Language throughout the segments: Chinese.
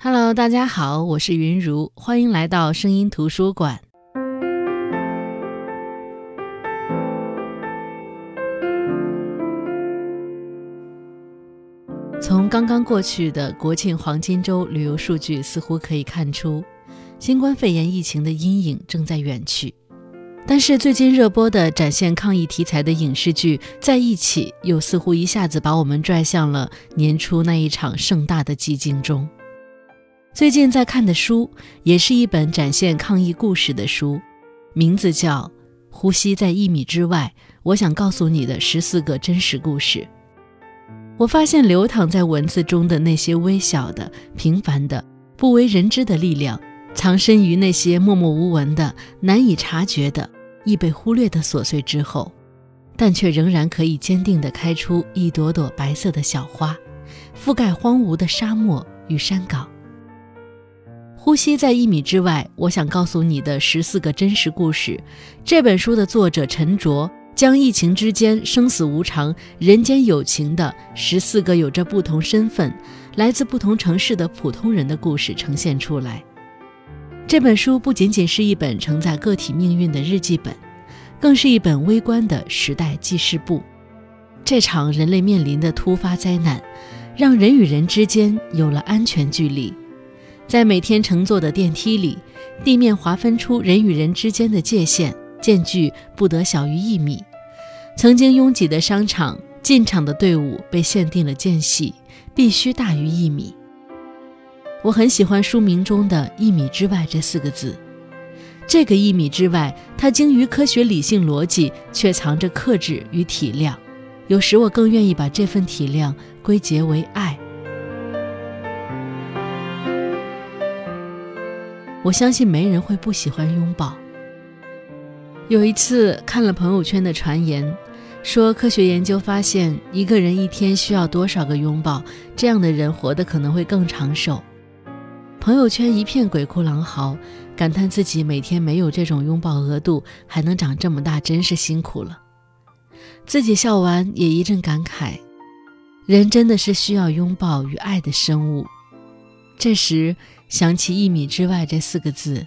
Hello，大家好，我是云如，欢迎来到声音图书馆。从刚刚过去的国庆黄金周旅游数据，似乎可以看出，新冠肺炎疫情的阴影正在远去。但是最近热播的展现抗疫题材的影视剧在一起，又似乎一下子把我们拽向了年初那一场盛大的寂静中。最近在看的书，也是一本展现抗疫故事的书，名字叫《呼吸在一米之外》，我想告诉你的十四个真实故事。我发现流淌在文字中的那些微小的、平凡的、不为人知的力量，藏身于那些默默无闻的、难以察觉的、易被忽略的琐碎之后，但却仍然可以坚定地开出一朵朵白色的小花，覆盖荒芜的沙漠与山岗。呼吸在一米之外，我想告诉你的十四个真实故事。这本书的作者陈卓。将疫情之间生死无常、人间有情的十四个有着不同身份、来自不同城市的普通人的故事呈现出来。这本书不仅仅是一本承载个体命运的日记本，更是一本微观的时代记事簿。这场人类面临的突发灾难，让人与人之间有了安全距离。在每天乘坐的电梯里，地面划分出人与人之间的界限，间距不得小于一米。曾经拥挤的商场，进场的队伍被限定了间隙，必须大于一米。我很喜欢书名中的一米之外这四个字，这个一米之外，它精于科学理性逻辑，却藏着克制与体谅。有时我更愿意把这份体谅归结为爱。我相信没人会不喜欢拥抱。有一次看了朋友圈的传言。说科学研究发现，一个人一天需要多少个拥抱，这样的人活得可能会更长寿。朋友圈一片鬼哭狼嚎，感叹自己每天没有这种拥抱额度，还能长这么大，真是辛苦了。自己笑完也一阵感慨，人真的是需要拥抱与爱的生物。这时想起“一米之外”这四个字，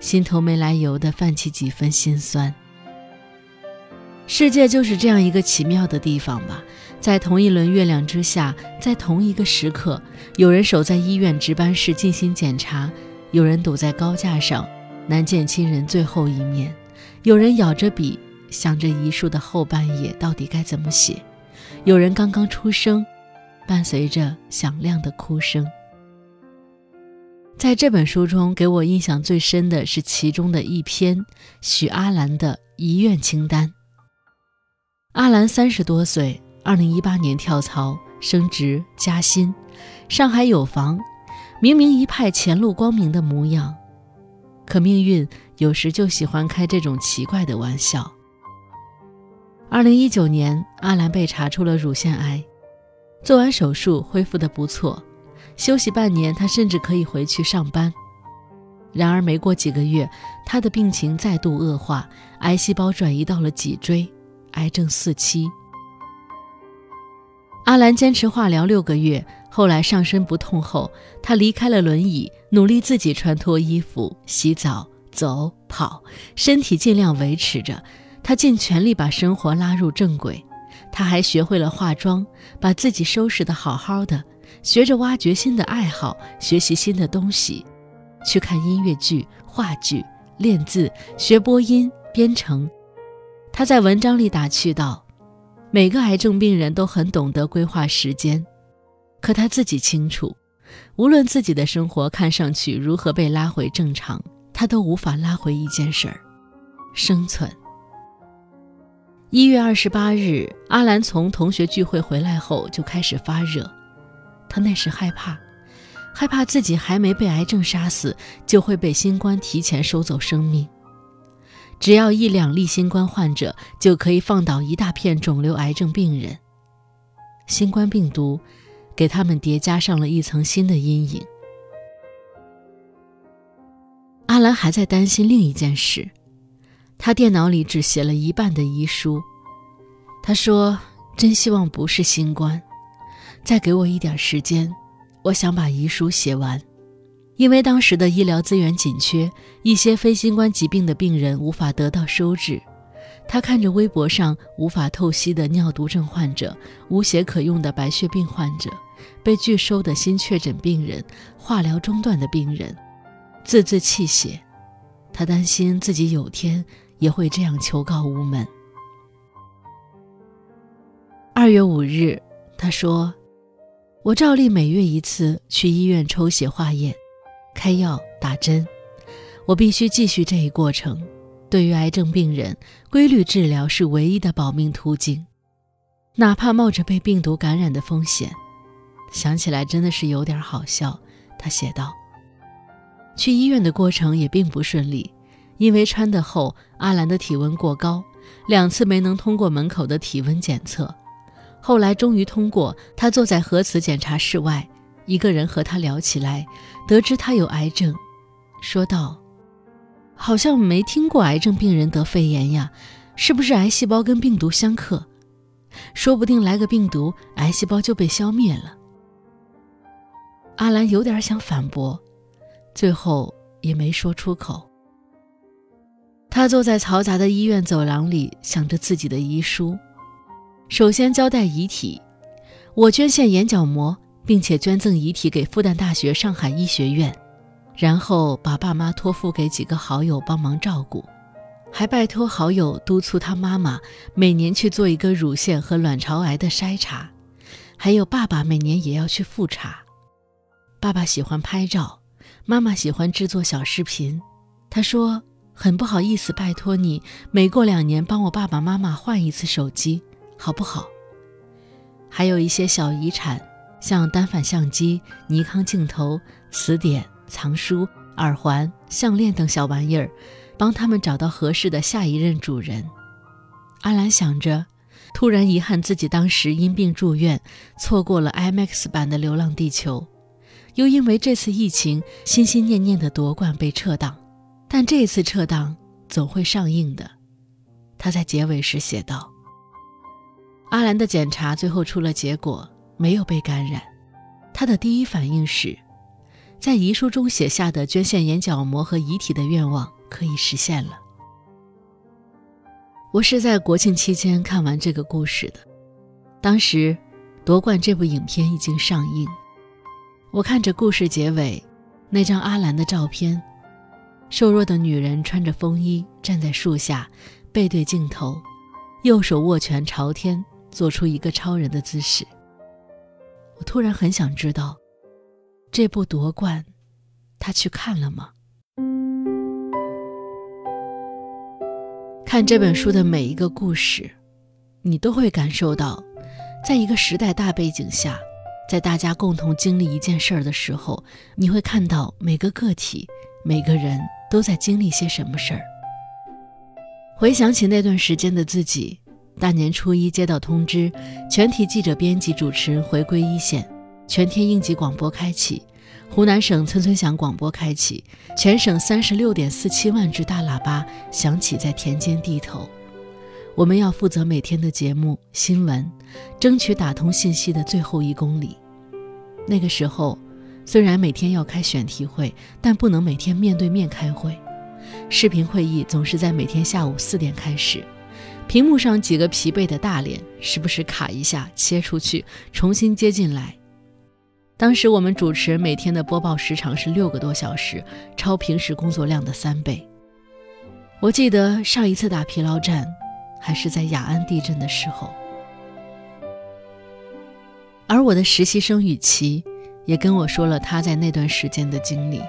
心头没来由的泛起几分心酸。世界就是这样一个奇妙的地方吧，在同一轮月亮之下，在同一个时刻，有人守在医院值班室进行检查，有人堵在高架上难见亲人最后一面，有人咬着笔想着遗书的后半页到底该怎么写，有人刚刚出生，伴随着响亮的哭声。在这本书中，给我印象最深的是其中的一篇许阿兰的遗愿清单。阿兰三十多岁，二零一八年跳槽升职加薪，上海有房，明明一派前路光明的模样，可命运有时就喜欢开这种奇怪的玩笑。二零一九年，阿兰被查出了乳腺癌，做完手术恢复的不错，休息半年，他甚至可以回去上班。然而没过几个月，他的病情再度恶化，癌细胞转移到了脊椎。癌症四期，阿兰坚持化疗六个月，后来上身不痛后，她离开了轮椅，努力自己穿脱衣服、洗澡、走跑，身体尽量维持着。她尽全力把生活拉入正轨，她还学会了化妆，把自己收拾得好好的，学着挖掘新的爱好，学习新的东西，去看音乐剧、话剧，练字，学播音、编程。他在文章里打趣道：“每个癌症病人都很懂得规划时间，可他自己清楚，无论自己的生活看上去如何被拉回正常，他都无法拉回一件事儿——生存。”一月二十八日，阿兰从同学聚会回来后就开始发热，他那时害怕，害怕自己还没被癌症杀死，就会被新冠提前收走生命。只要一两例新冠患者，就可以放倒一大片肿瘤癌症病人。新冠病毒给他们叠加上了一层新的阴影。阿兰还在担心另一件事，他电脑里只写了一半的遗书。他说：“真希望不是新冠，再给我一点时间，我想把遗书写完。”因为当时的医疗资源紧缺，一些非新冠疾病的病人无法得到收治。他看着微博上无法透析的尿毒症患者、无血可用的白血病患者、被拒收的新确诊病人、化疗中断的病人，字字泣血。他担心自己有天也会这样求告无门。二月五日，他说：“我照例每月一次去医院抽血化验。”开药打针，我必须继续这一过程。对于癌症病人，规律治疗是唯一的保命途径，哪怕冒着被病毒感染的风险。想起来真的是有点好笑。他写道：“去医院的过程也并不顺利，因为穿得厚，阿兰的体温过高，两次没能通过门口的体温检测。后来终于通过，他坐在核磁检查室外。”一个人和他聊起来，得知他有癌症，说道：“好像没听过癌症病人得肺炎呀，是不是癌细胞跟病毒相克？说不定来个病毒，癌细胞就被消灭了。”阿兰有点想反驳，最后也没说出口。他坐在嘈杂的医院走廊里，想着自己的遗书。首先交代遗体，我捐献眼角膜。并且捐赠遗体给复旦大学上海医学院，然后把爸妈托付给几个好友帮忙照顾，还拜托好友督促他妈妈每年去做一个乳腺和卵巢癌的筛查，还有爸爸每年也要去复查。爸爸喜欢拍照，妈妈喜欢制作小视频。他说很不好意思，拜托你每过两年帮我爸爸妈妈换一次手机，好不好？还有一些小遗产。像单反相机、尼康镜头、词典、藏书、耳环、项链等小玩意儿，帮他们找到合适的下一任主人。阿兰想着，突然遗憾自己当时因病住院，错过了 IMAX 版的《流浪地球》，又因为这次疫情心心念念的夺冠被撤档。但这次撤档总会上映的，他在结尾时写道。阿兰的检查最后出了结果。没有被感染，他的第一反应是，在遗书中写下的捐献眼角膜和遗体的愿望可以实现了。我是在国庆期间看完这个故事的，当时《夺冠》这部影片已经上映，我看着故事结尾那张阿兰的照片，瘦弱的女人穿着风衣站在树下，背对镜头，右手握拳朝天，做出一个超人的姿势。我突然很想知道，这部夺冠，他去看了吗？看这本书的每一个故事，你都会感受到，在一个时代大背景下，在大家共同经历一件事儿的时候，你会看到每个个体、每个人都在经历些什么事儿。回想起那段时间的自己。大年初一接到通知，全体记者、编辑、主持人回归一线，全天应急广播开启，湖南省村村响广播开启，全省三十六点四七万只大喇叭响起在田间地头。我们要负责每天的节目、新闻，争取打通信息的最后一公里。那个时候，虽然每天要开选题会，但不能每天面对面开会，视频会议总是在每天下午四点开始。屏幕上几个疲惫的大脸，时不时卡一下，切出去，重新接进来。当时我们主持人每天的播报时长是六个多小时，超平时工作量的三倍。我记得上一次打疲劳战，还是在雅安地震的时候。而我的实习生雨琦，也跟我说了他在那段时间的经历。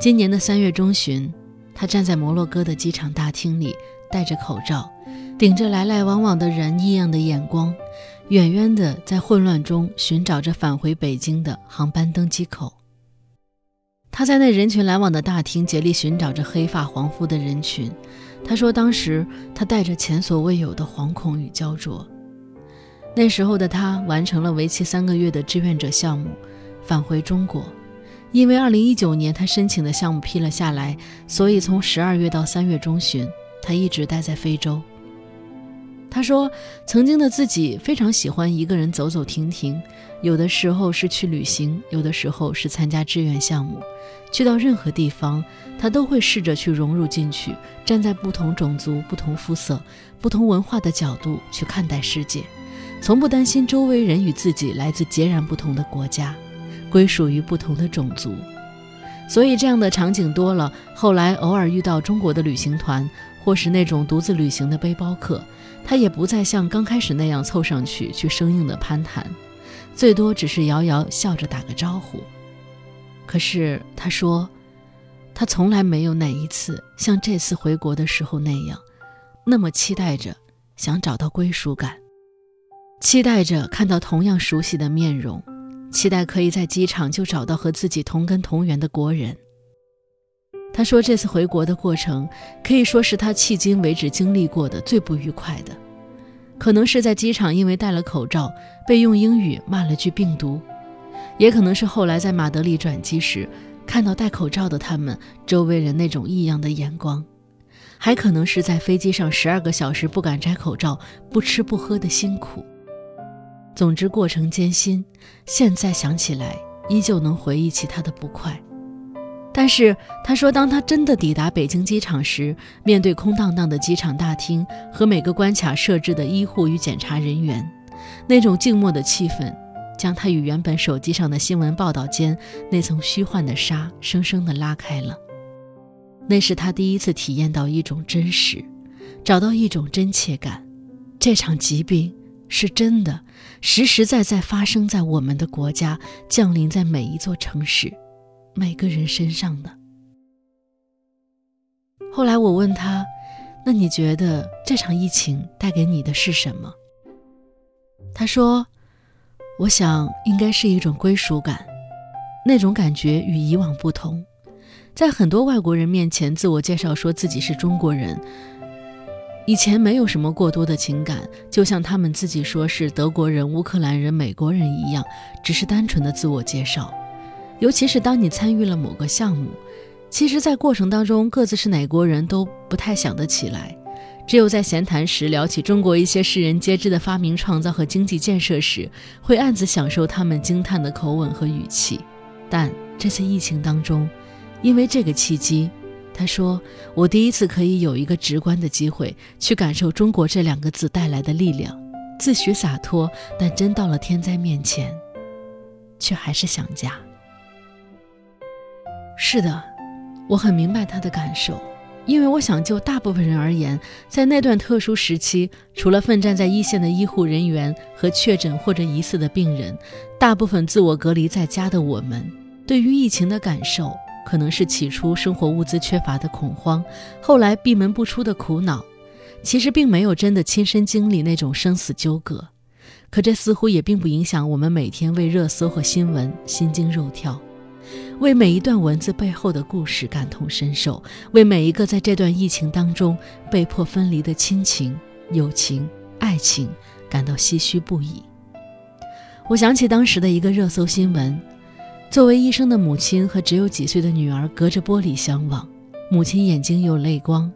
今年的三月中旬，他站在摩洛哥的机场大厅里，戴着口罩。顶着来来往往的人异样的眼光，远远的在混乱中寻找着返回北京的航班登机口。他在那人群来往的大厅竭力寻找着黑发黄肤的人群。他说：“当时他带着前所未有的惶恐与焦灼。那时候的他完成了为期三个月的志愿者项目，返回中国。因为2019年他申请的项目批了下来，所以从12月到3月中旬，他一直待在非洲。”他说：“曾经的自己非常喜欢一个人走走停停，有的时候是去旅行，有的时候是参加志愿项目。去到任何地方，他都会试着去融入进去，站在不同种族、不同肤色、不同文化的角度去看待世界，从不担心周围人与自己来自截然不同的国家，归属于不同的种族。所以这样的场景多了，后来偶尔遇到中国的旅行团，或是那种独自旅行的背包客。”他也不再像刚开始那样凑上去去生硬的攀谈，最多只是遥遥笑着打个招呼。可是他说，他从来没有哪一次像这次回国的时候那样，那么期待着想找到归属感，期待着看到同样熟悉的面容，期待可以在机场就找到和自己同根同源的国人。他说：“这次回国的过程可以说是他迄今为止经历过的最不愉快的，可能是在机场因为戴了口罩被用英语骂了句病毒，也可能是后来在马德里转机时看到戴口罩的他们周围人那种异样的眼光，还可能是在飞机上十二个小时不敢摘口罩、不吃不喝的辛苦。总之，过程艰辛，现在想起来依旧能回忆起他的不快。”但是他说，当他真的抵达北京机场时，面对空荡荡的机场大厅和每个关卡设置的医护与检查人员，那种静默的气氛，将他与原本手机上的新闻报道间那层虚幻的纱生生的拉开了。那是他第一次体验到一种真实，找到一种真切感。这场疾病是真的，实实在在发生在我们的国家，降临在每一座城市。每个人身上的。后来我问他：“那你觉得这场疫情带给你的是什么？”他说：“我想应该是一种归属感，那种感觉与以往不同。在很多外国人面前自我介绍说自己是中国人，以前没有什么过多的情感，就像他们自己说是德国人、乌克兰人、美国人一样，只是单纯的自我介绍。”尤其是当你参与了某个项目，其实，在过程当中各自是哪国人都不太想得起来，只有在闲谈时聊起中国一些世人皆知的发明创造和经济建设时，会暗自享受他们惊叹的口吻和语气。但这次疫情当中，因为这个契机，他说：“我第一次可以有一个直观的机会去感受中国这两个字带来的力量，自诩洒脱，但真到了天灾面前，却还是想家。”是的，我很明白他的感受，因为我想就大部分人而言，在那段特殊时期，除了奋战在一线的医护人员和确诊或者疑似的病人，大部分自我隔离在家的我们，对于疫情的感受，可能是起初生活物资缺乏的恐慌，后来闭门不出的苦恼，其实并没有真的亲身经历那种生死纠葛，可这似乎也并不影响我们每天为热搜和新闻心惊肉跳。为每一段文字背后的故事感同身受，为每一个在这段疫情当中被迫分离的亲情、友情、爱情感到唏嘘不已。我想起当时的一个热搜新闻：作为医生的母亲和只有几岁的女儿隔着玻璃相望，母亲眼睛有泪光。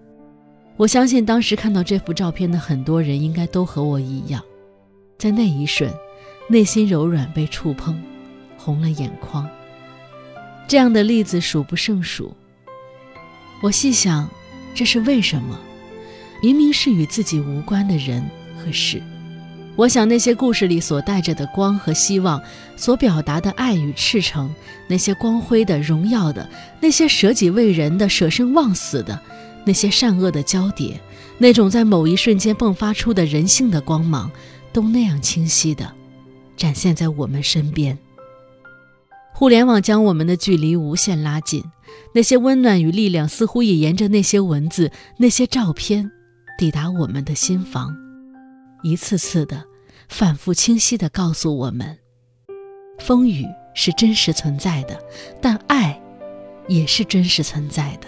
我相信当时看到这幅照片的很多人应该都和我一样，在那一瞬，内心柔软被触碰，红了眼眶。这样的例子数不胜数。我细想，这是为什么？明明是与自己无关的人和事。我想，那些故事里所带着的光和希望，所表达的爱与赤诚，那些光辉的、荣耀的，那些舍己为人的、舍生忘死的，那些善恶的交叠，那种在某一瞬间迸发出的人性的光芒，都那样清晰的展现在我们身边。互联网将我们的距离无限拉近，那些温暖与力量似乎也沿着那些文字、那些照片，抵达我们的心房，一次次的、反复清晰的告诉我们：风雨是真实存在的，但爱也是真实存在的。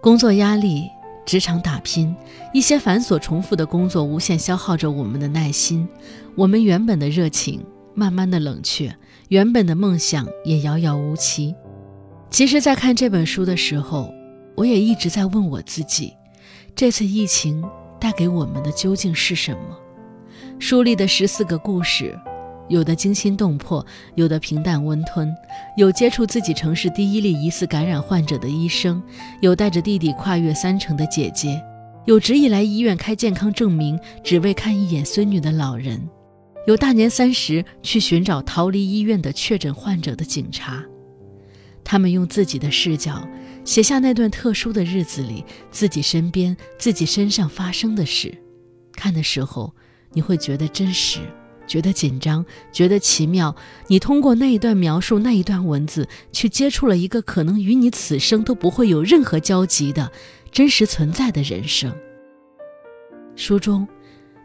工作压力、职场打拼，一些繁琐重复的工作，无限消耗着我们的耐心，我们原本的热情慢慢的冷却。原本的梦想也遥遥无期。其实，在看这本书的时候，我也一直在问我自己：这次疫情带给我们的究竟是什么？书里的十四个故事，有的惊心动魄，有的平淡温吞，有接触自己城市第一例疑似感染患者的医生，有带着弟弟跨越三城的姐姐，有执意来医院开健康证明只为看一眼孙女的老人，有大年三十去寻找逃离医院的确诊患者的警察。他们用自己的视角写下那段特殊的日子里自己身边、自己身上发生的事，看的时候。你会觉得真实，觉得紧张，觉得奇妙。你通过那一段描述，那一段文字，去接触了一个可能与你此生都不会有任何交集的真实存在的人生。书中，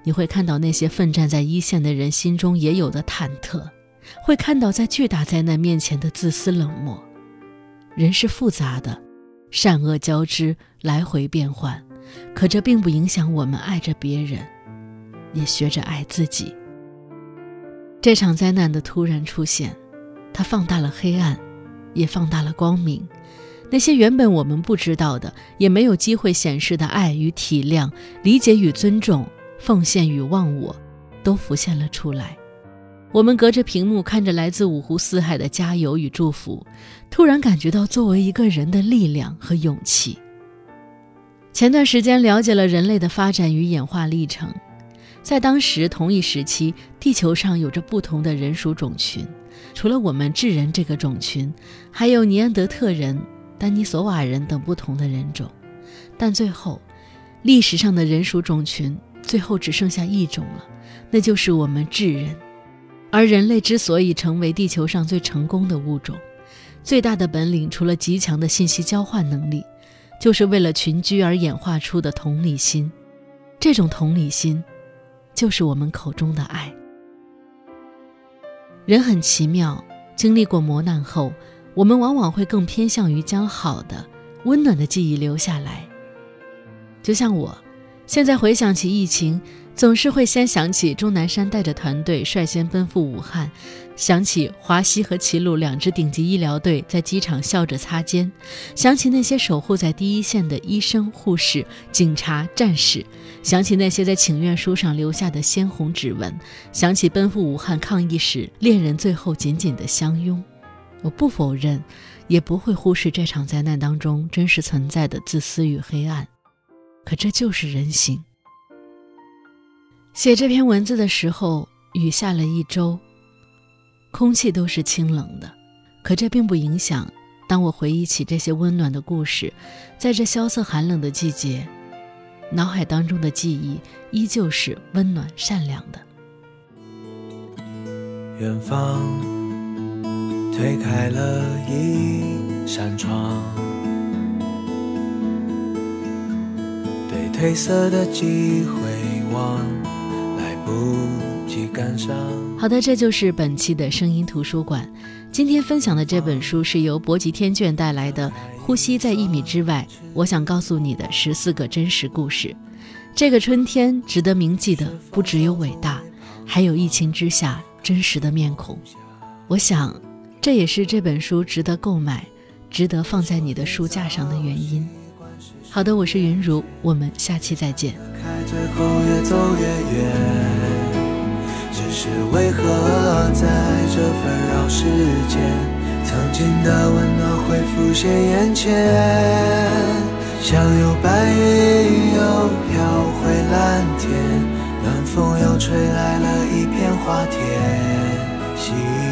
你会看到那些奋战在一线的人心中也有的忐忑，会看到在巨大灾难面前的自私冷漠。人是复杂的，善恶交织，来回变换，可这并不影响我们爱着别人。也学着爱自己。这场灾难的突然出现，它放大了黑暗，也放大了光明。那些原本我们不知道的，也没有机会显示的爱与体谅、理解与尊重、奉献与忘我，都浮现了出来。我们隔着屏幕看着来自五湖四海的加油与祝福，突然感觉到作为一个人的力量和勇气。前段时间了解了人类的发展与演化历程。在当时同一时期，地球上有着不同的人属种群，除了我们智人这个种群，还有尼安德特人、丹尼索瓦人等不同的人种。但最后，历史上的人属种群最后只剩下一种了，那就是我们智人。而人类之所以成为地球上最成功的物种，最大的本领除了极强的信息交换能力，就是为了群居而演化出的同理心。这种同理心。就是我们口中的爱。人很奇妙，经历过磨难后，我们往往会更偏向于将好的、温暖的记忆留下来。就像我，现在回想起疫情。总是会先想起钟南山带着团队率先奔赴武汉，想起华西和齐鲁两支顶级医疗队在机场笑着擦肩，想起那些守护在第一线的医生、护士、警察、战士，想起那些在请愿书上留下的鲜红指纹，想起奔赴武汉抗疫时恋人最后紧紧的相拥。我不否认，也不会忽视这场灾难当中真实存在的自私与黑暗，可这就是人性。写这篇文字的时候，雨下了一周，空气都是清冷的。可这并不影响，当我回忆起这些温暖的故事，在这萧瑟寒冷的季节，脑海当中的记忆依旧是温暖善良的。远方推开了一扇窗，对褪色的机会望。好的，这就是本期的声音图书馆。今天分享的这本书是由博吉天卷带来的《呼吸在一米之外》，我想告诉你的十四个真实故事。这个春天值得铭记的不只有伟大，还有疫情之下真实的面孔。我想，这也是这本书值得购买、值得放在你的书架上的原因。好的，我是云如，我们下期再见。开最后越走越远只是为何在这纷扰世间，曾经的温暖会浮现眼前？像有白云又飘回蓝天，暖风又吹来了一片花田。